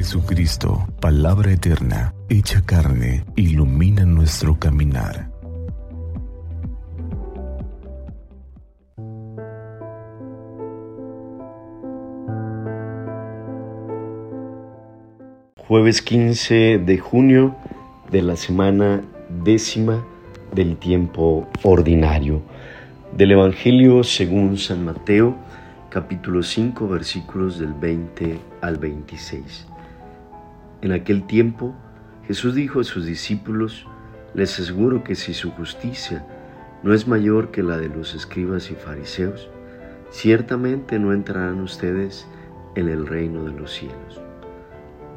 Jesucristo, palabra eterna, hecha carne, ilumina nuestro caminar. Jueves 15 de junio de la semana décima del tiempo ordinario. Del Evangelio según San Mateo, capítulo 5, versículos del 20 al 26. En aquel tiempo, Jesús dijo a sus discípulos, les aseguro que si su justicia no es mayor que la de los escribas y fariseos, ciertamente no entrarán ustedes en el reino de los cielos.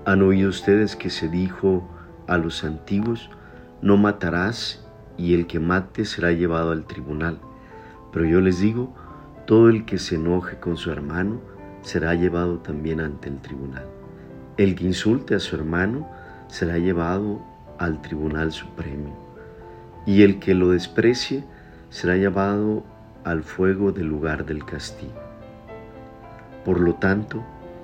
Han oído ustedes que se dijo a los antiguos, no matarás y el que mate será llevado al tribunal. Pero yo les digo, todo el que se enoje con su hermano será llevado también ante el tribunal. El que insulte a su hermano será llevado al tribunal supremo. Y el que lo desprecie será llevado al fuego del lugar del castigo. Por lo tanto,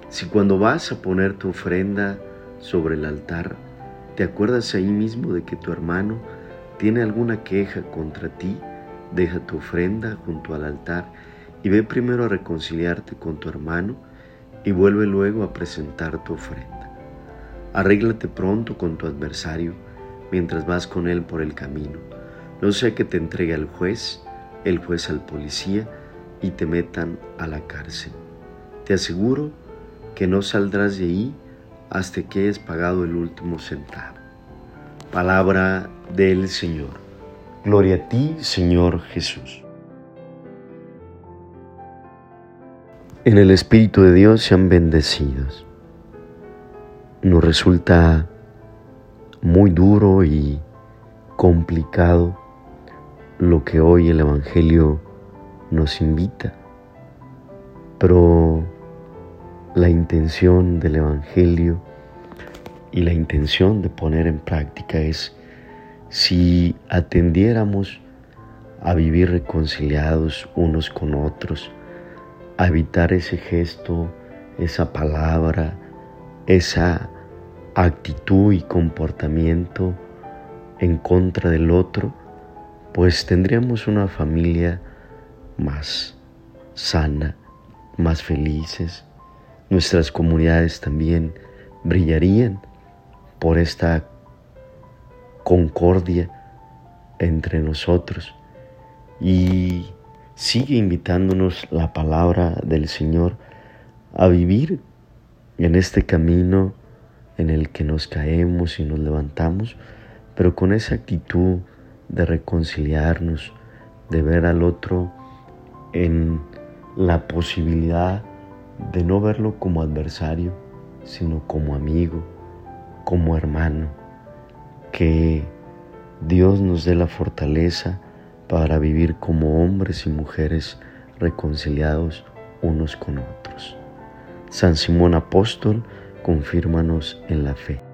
si cuando vas a poner tu ofrenda sobre el altar, te acuerdas ahí mismo de que tu hermano tiene alguna queja contra ti, deja tu ofrenda junto al altar y ve primero a reconciliarte con tu hermano y vuelve luego a presentar tu ofrenda. Arréglate pronto con tu adversario mientras vas con él por el camino. No sea que te entregue al juez, el juez al policía y te metan a la cárcel. Te aseguro que no saldrás de ahí hasta que hayas pagado el último centavo. Palabra del Señor. Gloria a ti, Señor Jesús. En el Espíritu de Dios sean bendecidos. Nos resulta muy duro y complicado lo que hoy el Evangelio nos invita, pero la intención del Evangelio y la intención de poner en práctica es si atendiéramos a vivir reconciliados unos con otros, evitar ese gesto, esa palabra, esa actitud y comportamiento en contra del otro, pues tendríamos una familia más sana, más felices. Nuestras comunidades también brillarían por esta concordia entre nosotros. Y sigue invitándonos la palabra del Señor a vivir en este camino en el que nos caemos y nos levantamos, pero con esa actitud de reconciliarnos, de ver al otro en la posibilidad de no verlo como adversario, sino como amigo, como hermano. Que Dios nos dé la fortaleza para vivir como hombres y mujeres reconciliados unos con otros. San Simón Apóstol, confírmanos en la fe.